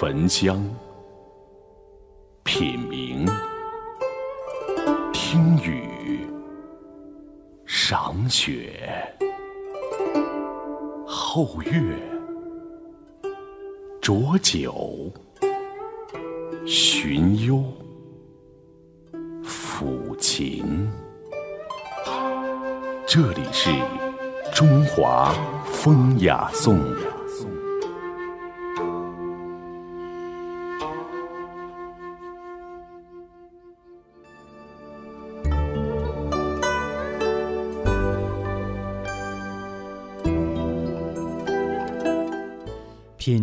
焚香、品茗、听雨、赏雪、后月、酌酒、寻幽、抚琴。这里是中华风雅颂。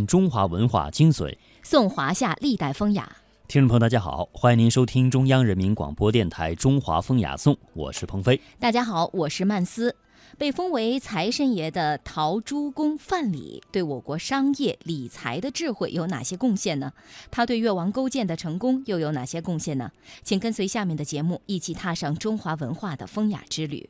中华文化精髓，颂华夏历代风雅。听众朋友，大家好，欢迎您收听中央人民广播电台《中华风雅颂》，我是鹏飞。大家好，我是曼斯。被封为财神爷的陶朱公范蠡，对我国商业理财的智慧有哪些贡献呢？他对越王勾践的成功又有哪些贡献呢？请跟随下面的节目，一起踏上中华文化的风雅之旅。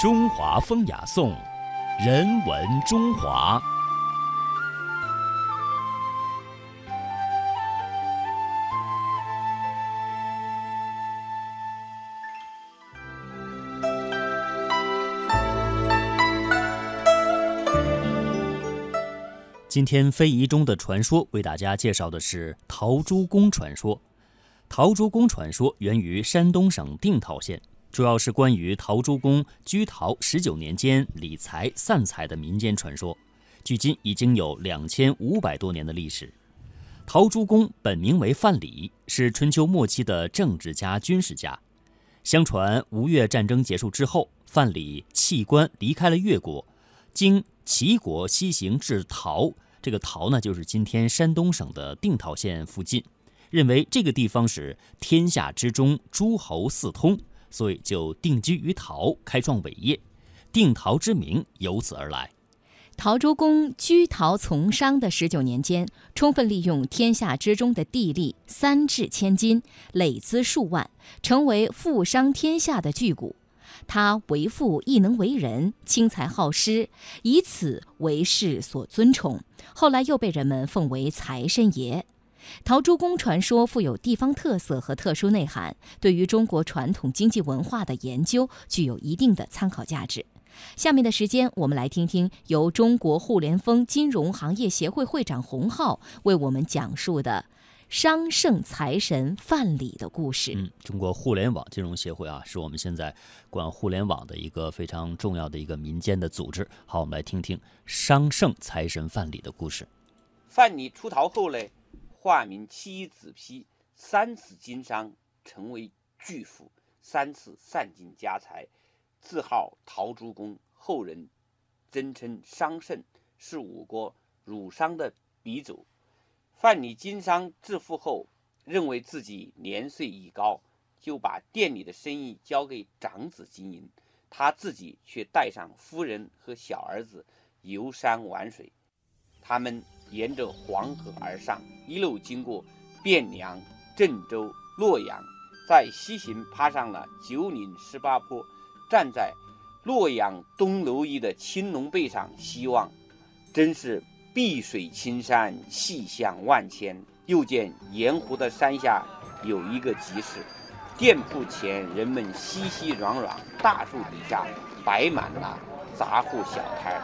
中华风雅颂。人文中华。今天非遗中的传说，为大家介绍的是陶朱公传说。陶朱公传说源于山东省定陶县。主要是关于陶朱公居陶十九年间理财散财的民间传说，距今已经有两千五百多年的历史。陶朱公本名为范蠡，是春秋末期的政治家、军事家。相传吴越战争结束之后，范蠡弃官离开了越国，经齐国西行至陶，这个陶呢，就是今天山东省的定陶县附近，认为这个地方是天下之中诸侯四通。所以就定居于陶，开创伟业，定陶之名由此而来。陶朱公居陶从商的十九年间，充分利用天下之中的地利，三掷千金，累资数万，成为富商天下的巨贾。他为富亦能为人，轻财好施，以此为世所尊崇。后来又被人们奉为财神爷。陶朱公传说富有地方特色和特殊内涵，对于中国传统经济文化的研究具有一定的参考价值。下面的时间，我们来听听由中国互联丰金融行业协会会长洪浩为我们讲述的商圣财神范蠡的故事。嗯，中国互联网金融协会啊，是我们现在管互联网的一个非常重要的一个民间的组织。好，我们来听听商圣财神范蠡的故事。范蠡出逃后呢？化名七子批，三次经商，成为巨富，三次散尽家财，自号陶朱公，后人尊称商圣，是我国儒商的鼻祖。范蠡经商致富后，认为自己年岁已高，就把店里的生意交给长子经营，他自己却带上夫人和小儿子游山玩水，他们。沿着黄河而上，一路经过汴梁、郑州、洛阳，在西行爬上了九岭十八坡，站在洛阳东楼一的青龙背上西望，真是碧水青山，气象万千。又见盐湖的山下有一个集市，店铺前人们熙熙攘攘，大树底下摆满了杂货小摊，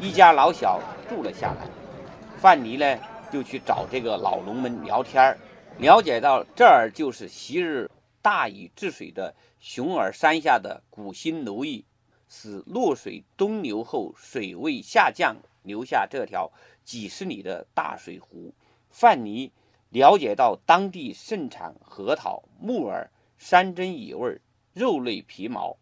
一家老小住了下来。范蠡呢，就去找这个老农们聊天儿，了解到这儿就是昔日大禹治水的熊耳山下的古新楼邑，使洛水东流后水位下降，留下这条几十里的大水湖。范蠡了解到当地盛产核桃、木耳、山珍野味、肉类皮毛，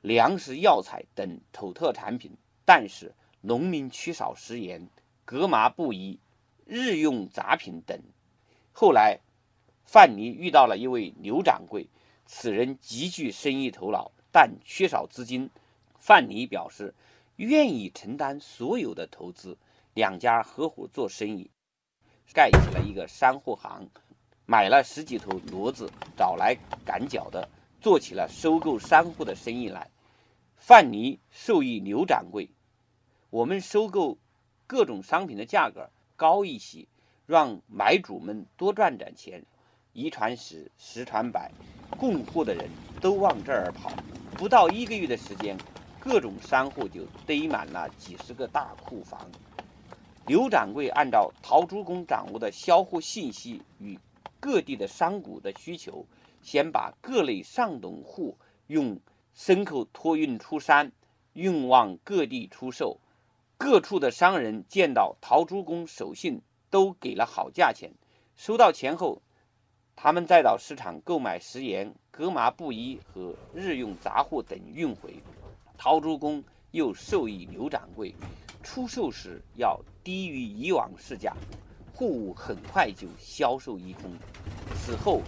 粮食、药材等土特产品，但是农民缺少食盐、革麻布衣、日用杂品等。后来，范蠡遇到了一位刘掌柜，此人极具生意头脑，但缺少资金。范蠡表示愿意承担所有的投资，两家合伙做生意，盖起了一个山货行，买了十几头骡子，找来赶脚的，做起了收购山货的生意来。范蠡授意刘掌柜：“我们收购各种商品的价格高一些，让买主们多赚点钱。”一传十，十传百，供货的人都往这儿跑。不到一个月的时间。各种商户就堆满了几十个大库房。刘掌柜按照陶朱公掌握的销货信息与各地的商贾的需求，先把各类上等货用牲口托运出山，运往各地出售。各处的商人见到陶朱公守信，都给了好价钱。收到钱后，他们再到市场购买食盐、革麻布衣和日用杂货等运回。陶朱公又授意刘掌柜，出售时要低于以往市价，货物很快就销售一空。此后，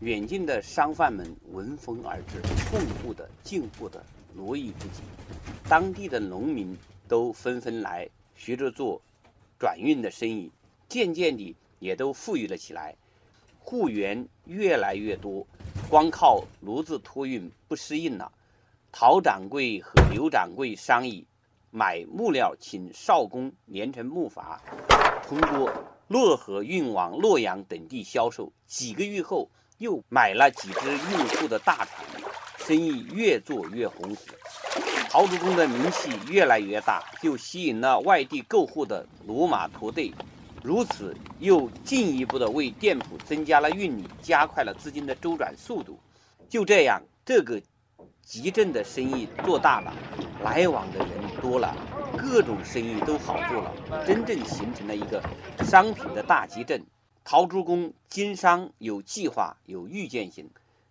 远近的商贩们闻风而至，供货的、进货的络绎不绝。当地的农民都纷纷来学着做转运的生意，渐渐地也都富裕了起来，货源越来越多，光靠炉子托运不适应了。陶掌柜和刘掌柜商议，买木料，请少工连成木筏，通过洛河运往洛阳等地销售。几个月后，又买了几只运货的大船，生意越做越红火。陶朱公的名气越来越大，就吸引了外地购货的骡马驼队。如此，又进一步的为店铺增加了运力，加快了资金的周转速度。就这样，这个。集镇的生意做大了，来往的人多了，各种生意都好做了，真正形成了一个商品的大集镇。陶朱公经商有计划，有预见性。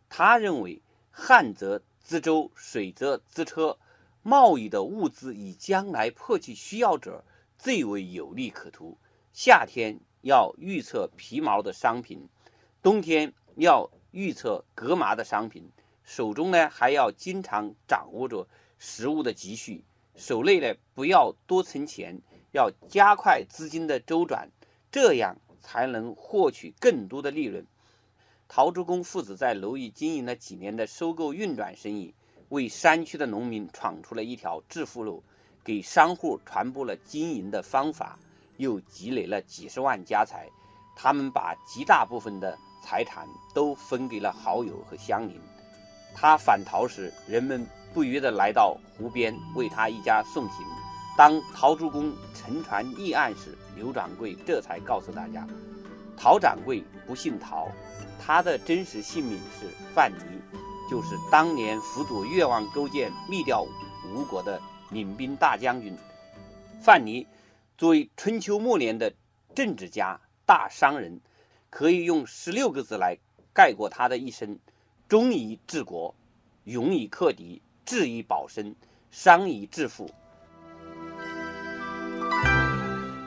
他认为，旱则资舟，水则资车，贸易的物资以将来迫切需要者最为有利可图。夏天要预测皮毛的商品，冬天要预测革麻的商品。手中呢还要经常掌握着食物的积蓄，手内呢不要多存钱，要加快资金的周转，这样才能获取更多的利润。陶朱公父子在蝼蚁经营了几年的收购运转生意，为山区的农民闯出了一条致富路，给商户传播了经营的方法，又积累了几十万家财。他们把极大部分的财产都分给了好友和乡邻。他返逃时，人们不约地来到湖边为他一家送行。当陶朱公乘船立岸时，刘掌柜这才告诉大家，陶掌柜不姓陶，他的真实姓名是范蠡，就是当年辅佐越王勾践灭掉吴国的领兵大将军。范蠡作为春秋末年的政治家、大商人，可以用十六个字来概括他的一生。忠以治国，勇以克敌，智以保身，商以致富。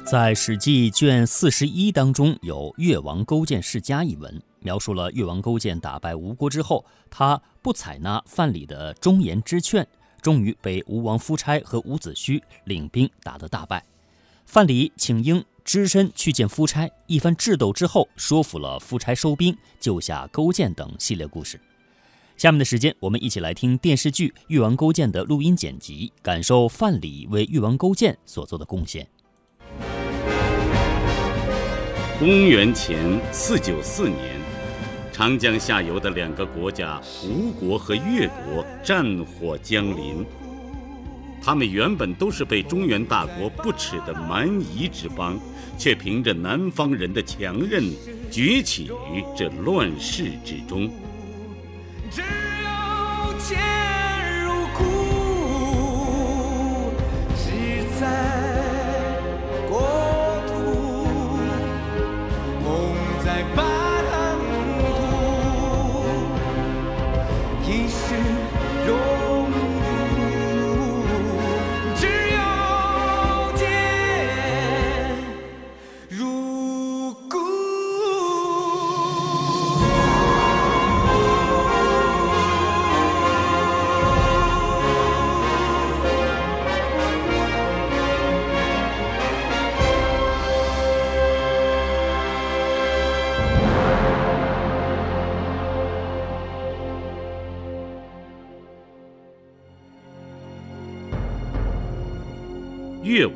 在《史记》卷四十一当中，有越王勾践世家一文，描述了越王勾践打败吴国之后，他不采纳范蠡的忠言之劝，终于被吴王夫差和伍子胥领兵打得大败。范蠡请缨只身去见夫差，一番智斗之后，说服了夫差收兵，救下勾践等系列故事。下面的时间，我们一起来听电视剧《越王勾践》的录音剪辑，感受范蠡为越王勾践所做的贡献。公元前四九四年，长江下游的两个国家吴国和越国战火将临。他们原本都是被中原大国不耻的蛮夷之邦，却凭着南方人的强韧，崛起于这乱世之中。只有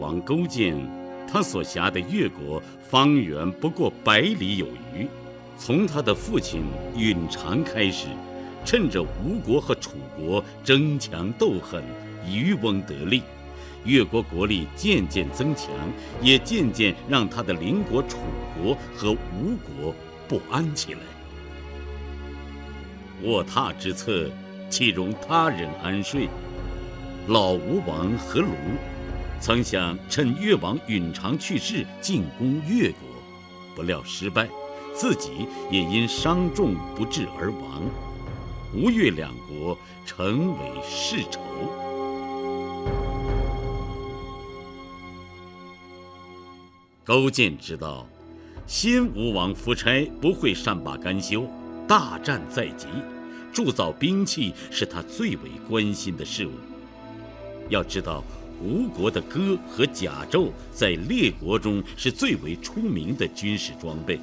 王勾践，他所辖的越国方圆不过百里有余。从他的父亲允常开始，趁着吴国和楚国争强斗狠、渔翁得利，越国国力渐渐增强，也渐渐让他的邻国楚国和吴国不安起来。卧榻之侧，岂容他人安睡？老吴王阖庐曾想趁越王允常去世进攻越国，不料失败，自己也因伤重不治而亡。吴越两国成为世仇。勾践知道，新吴王夫差不会善罢甘休，大战在即，铸造兵器是他最为关心的事物。要知道，吴国的戈和甲胄在列国中是最为出名的军事装备，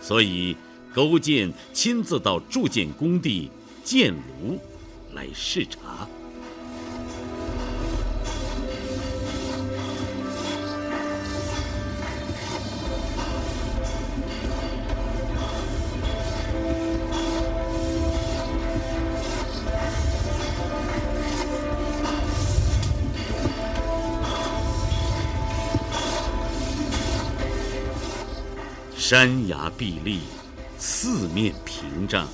所以勾践亲自到铸剑工地建炉来视察。山崖壁立，四面屏障，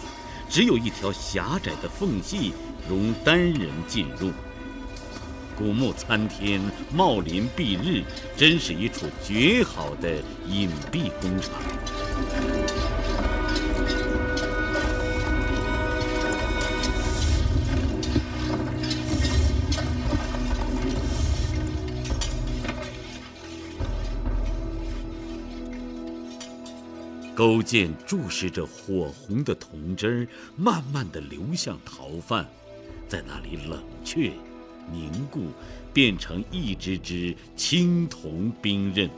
只有一条狭窄的缝隙容单人进入。古木参天，茂林蔽日，真是一处绝好的隐蔽工厂。勾践注视着火红的铜汁儿，慢慢的流向逃犯，在那里冷却、凝固，变成一支支青铜兵刃。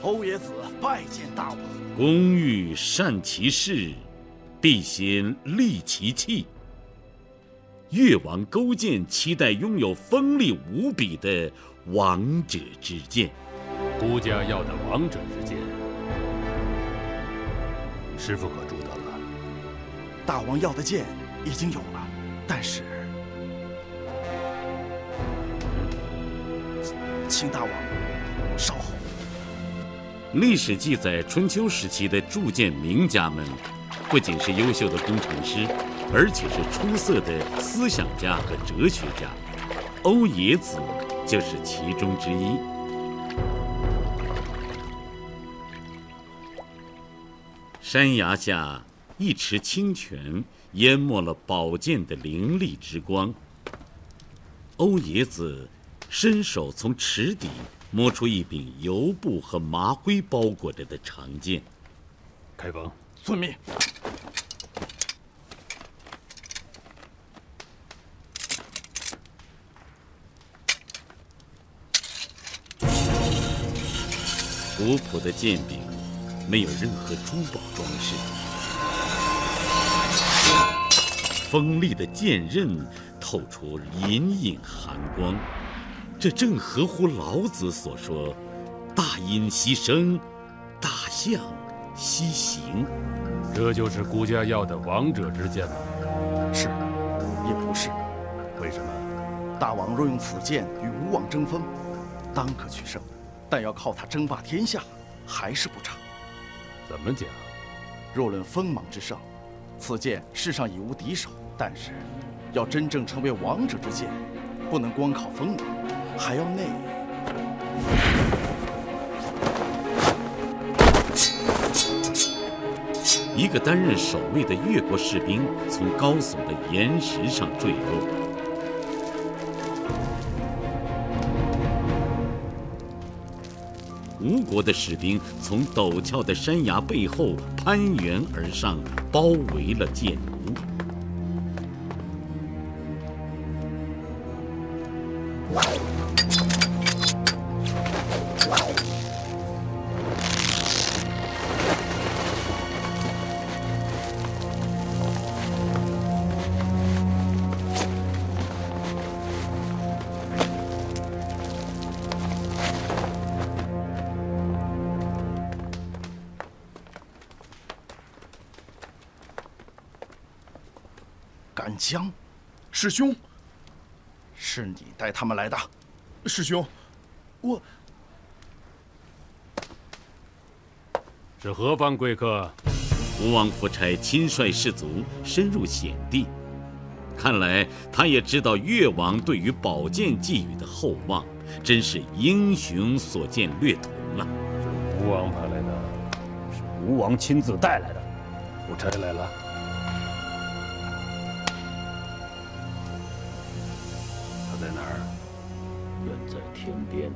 欧冶子拜见大王。工欲善其事，必先利其器。越王勾践期待拥有锋利无比的王者之剑。孤家要的王者之剑，师傅可铸得了？大王要的剑已经有了，但是，请大王稍后。历史记载，春秋时期的铸剑名家们，不仅是优秀的工程师，而且是出色的思想家和哲学家。欧冶子就是其中之一。山崖下，一池清泉淹没了宝剑的凌厉之光。欧冶子伸手从池底摸出一柄油布和麻灰包裹着的长剑，开封，遵命。古朴的剑柄。没有任何珠宝装饰，锋利的剑刃透出隐隐寒光，这正合乎老子所说：“大音希声，大象希行。”这就是孤家要的王者之剑吗？是，也不是。为什么？大王若用此剑与吴王争锋，当可取胜；但要靠他争霸天下，还是不么讲？若论锋芒之盛，此剑世上已无敌手。但是，要真正成为王者之剑，不能光靠锋芒，还要内。一个担任守卫的越国士兵从高耸的岩石上坠落。吴国的士兵从陡峭的山崖背后攀援而上，包围了剑炉。寒江，师兄，是你带他们来的。师兄，我是何方贵客？吴王夫差亲率士卒深入险地，看来他也知道越王对于宝剑寄予的厚望，真是英雄所见略同啊。是吴王派来的，是吴王亲自带来的。夫差来了。边，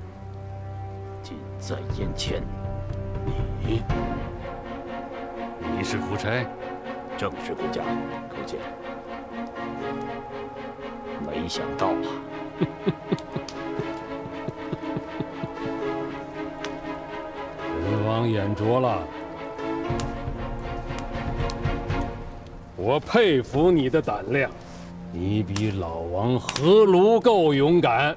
近在眼前。你，你是夫差？正是顾家，勾践。没想到啊！人王眼拙了。我佩服你的胆量，你比老王何卢够勇敢。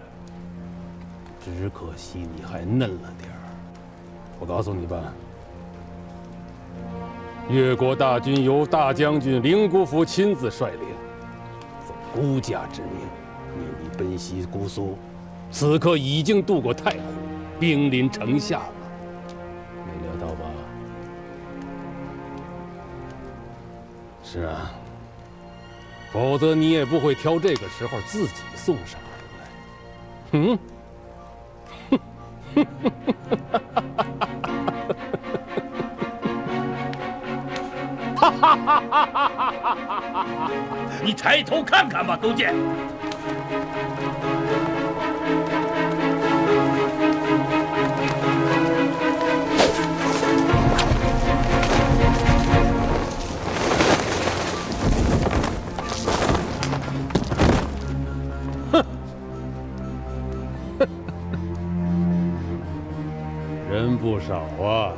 只可惜你还嫩了点儿。我告诉你吧，越国大军由大将军灵姑府亲自率领，奉孤家之命，秘密奔袭姑苏，此刻已经渡过太湖，兵临城下了。没料到吧？是啊，否则你也不会挑这个时候自己送上门来。嗯。哈哈哈哈哈哈！你抬头看看吧，勾践。不少啊。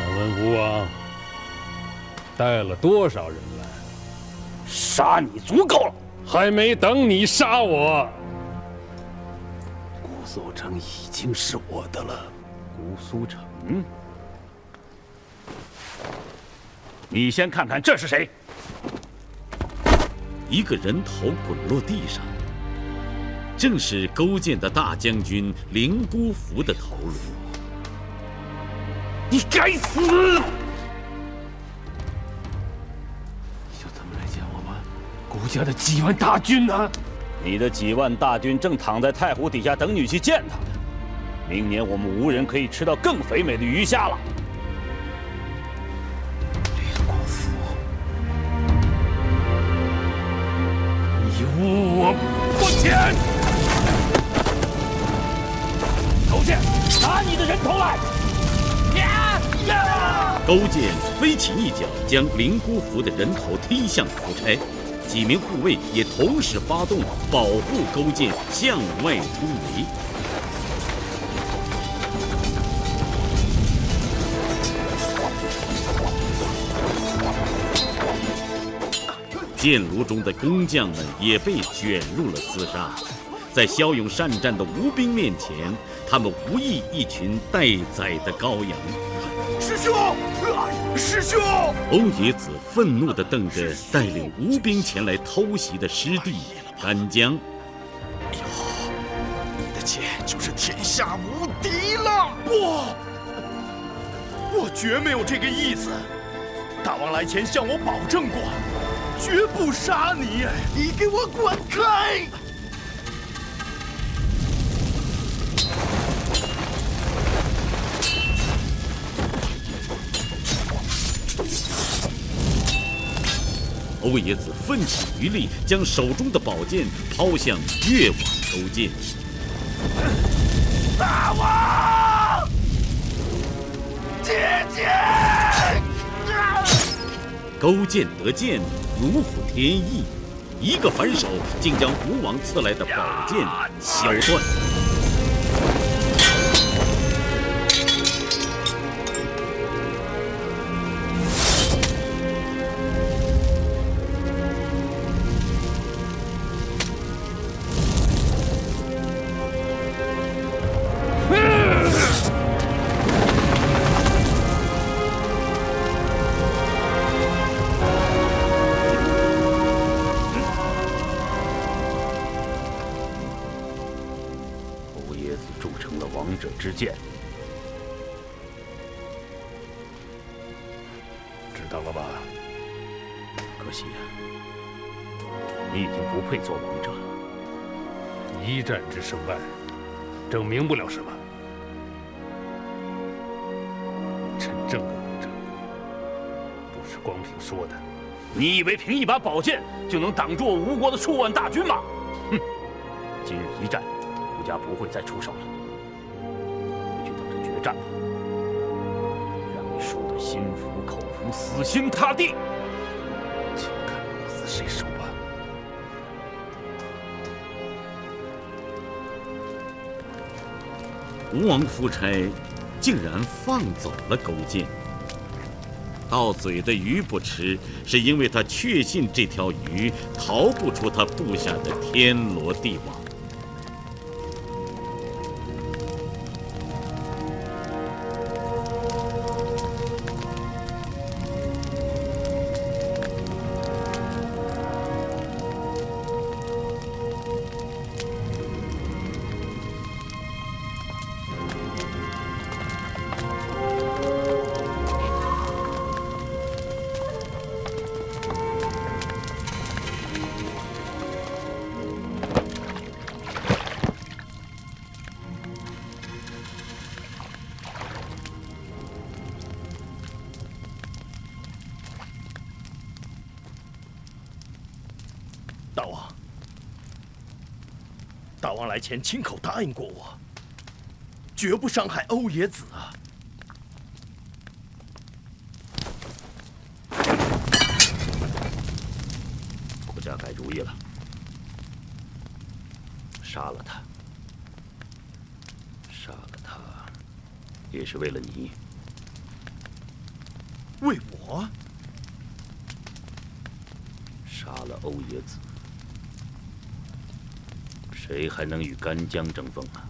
敢问吴王带了多少人来？杀你足够了，还没等你杀我。姑苏城已经是我的了。姑苏城，你先看看这是谁？一个人头滚落地上，正是勾践的大将军灵姑伏的头颅。你该死！你就这么来见我们国家的几万大军呢？你的几万大军正躺在太湖底下等你去见他。明年我们无人可以吃到更肥美的鱼虾了。头来！勾践飞起一脚，将灵姑伏的人头踢向夫差，几名护卫也同时发动保护勾践向外突围。箭炉中的工匠们也被卷入了厮杀，在骁勇善战的吴兵面前，他们无异一群待宰的羔羊。师兄，师兄！欧冶子愤怒地瞪着带领吴兵前来偷袭的师弟干将。以后，你的剑就是天下无敌了！不，我绝没有这个意思。大王来前向我保证过，绝不杀你。你给我滚开！欧冶子奋起余力，将手中的宝剑抛向越王勾践。大王，姐姐！勾践得剑如虎添翼，一个反手竟将吴王赐来的宝剑削断。一战之胜败，证明不了什么。真正的王者，不是光凭说的。你以为凭一把宝剑就能挡住我吴国的数万大军吗？哼！今日一战，吴家不会再出手了。回去等着决战吧，让你输得心服口服、死心塌地。吴王夫差竟然放走了勾践。到嘴的鱼不吃，是因为他确信这条鱼逃不出他布下的天罗地网。王来前亲口答应过我，绝不伤害欧冶子啊！国家改主意了，杀了他，杀了他，也是为了你。为我？杀了欧冶子，谁还能与干将争锋啊？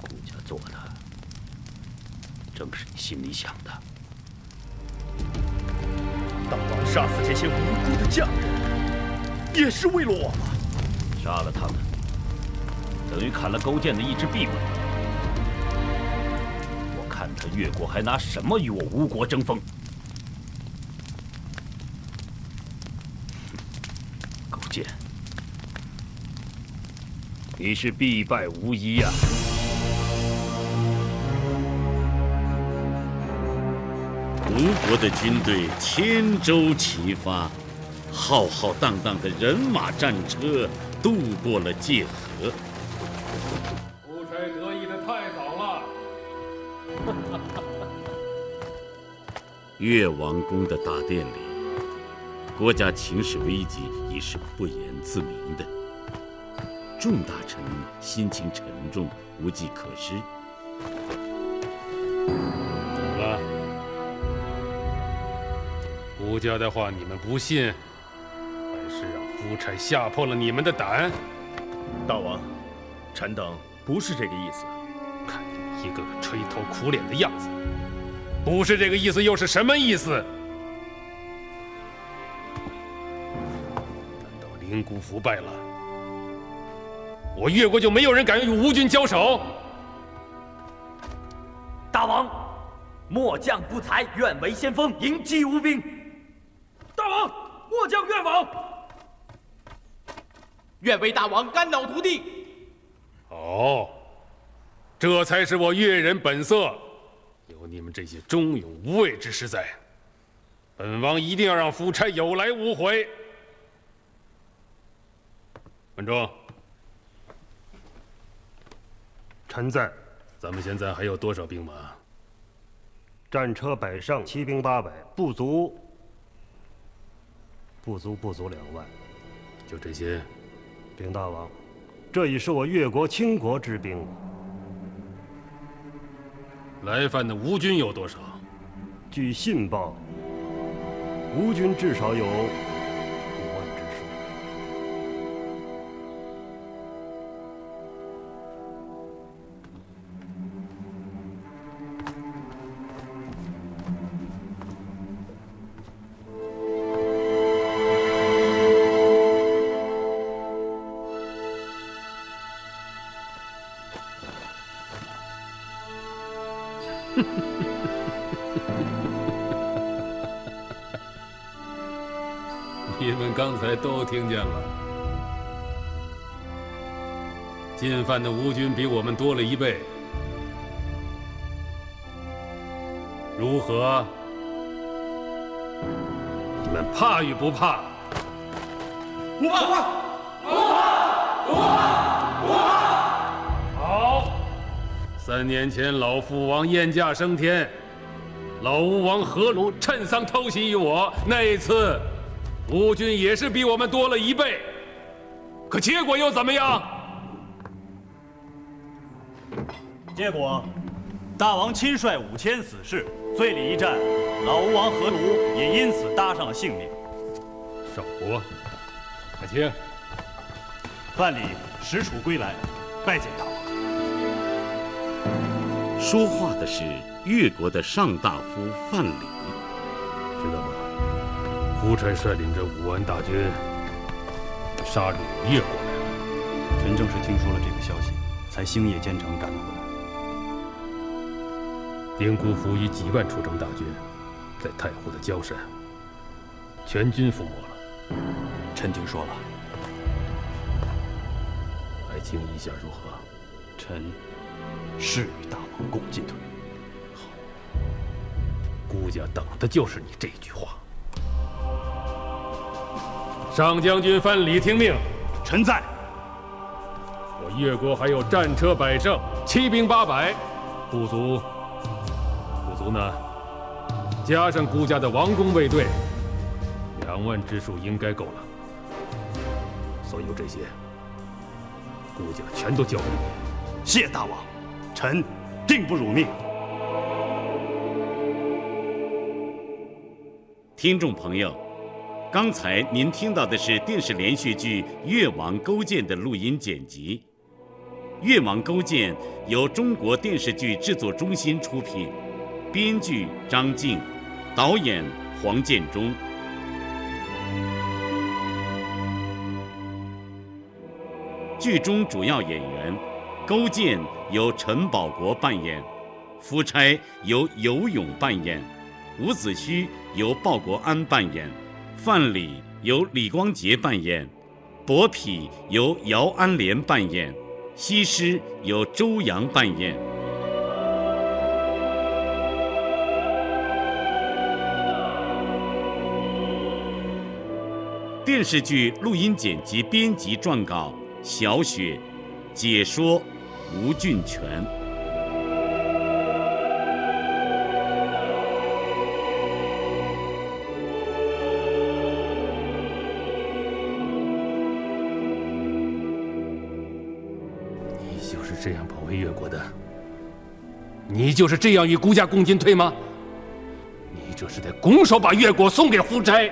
顾家做的，正是你心里想的。大王杀死这些无辜的匠人，也是为了我吗？杀了他们，等于砍了勾践的一只臂膀。我看他越国还拿什么与我吴国争锋？勾践，你是必败无疑呀！吴国的军队千舟齐发，浩浩荡荡的人马战车渡过了界河。夫差得意的太早了。越王宫的大殿里，国家情势危急已是不言自明的。众大臣心情沉重，无计可施。怎么了？吴家的话你们不信，还是让夫差吓破了你们的胆？大王，臣等不是这个意思。看你们一个个垂头苦脸的样子，不是这个意思又是什么意思？难道灵谷腐败了，我越国就没有人敢与吴军交手？大王，末将不才，愿为先锋，迎击吴兵。大王，末将愿往，愿为大王肝脑涂地。哦，这才是我越人本色。有你们这些忠勇无畏之士在，本王一定要让夫差有来无回。文忠，臣在。咱们现在还有多少兵马？战车百乘，骑兵八百，不足，不足，不足两万。就这些？禀大王，这已是我越国倾国之兵了。来犯的吴军有多少？据信报，吴军至少有。才都听见了，进犯的吴军比我们多了一倍，如何？你们怕与不怕？不怕，不怕，不怕，不怕。好，三年前老父王燕驾升天，老吴王何鲁趁丧偷袭于我，那一次。吴军也是比我们多了一倍，可结果又怎么样？结果，大王亲率五千死士，醉里一战，老吴王何卢也因此搭上了性命。少国，快请。范蠡使楚归来，拜见大王。说话的是越国的上大夫范蠡？夫差率领着五万大军杀入夜国来了。臣正是听说了这个消息，才星夜兼程赶了回来。灵姑府以几万出征大军，在太湖的焦山全军覆没了。臣听说了。爱卿意下如何？臣誓与大王共进退。好，孤家等的就是你这句话。上将军范蠡，听命！臣在。我越国还有战车百乘，骑兵八百，不足，不足呢。加上孤家的王公卫队，两万之数应该够了。所有这些，孤家全都交给你。谢大王，臣定不辱命。听众朋友。刚才您听到的是电视连续剧《越王勾践》的录音剪辑，《越王勾践》由中国电视剧制作中心出品，编剧张静，导演黄建中。剧中主要演员：勾践由陈宝国扮演，夫差由尤勇扮演，伍子胥由鲍国安扮演。范蠡由李光洁扮演，伯嚭由姚安莲扮演，西施由周扬扮演。电视剧录音剪辑、编辑、撰稿：小雪，解说：吴俊全。就是这样与孤家共进退吗？你这是在拱手把越国送给夫差。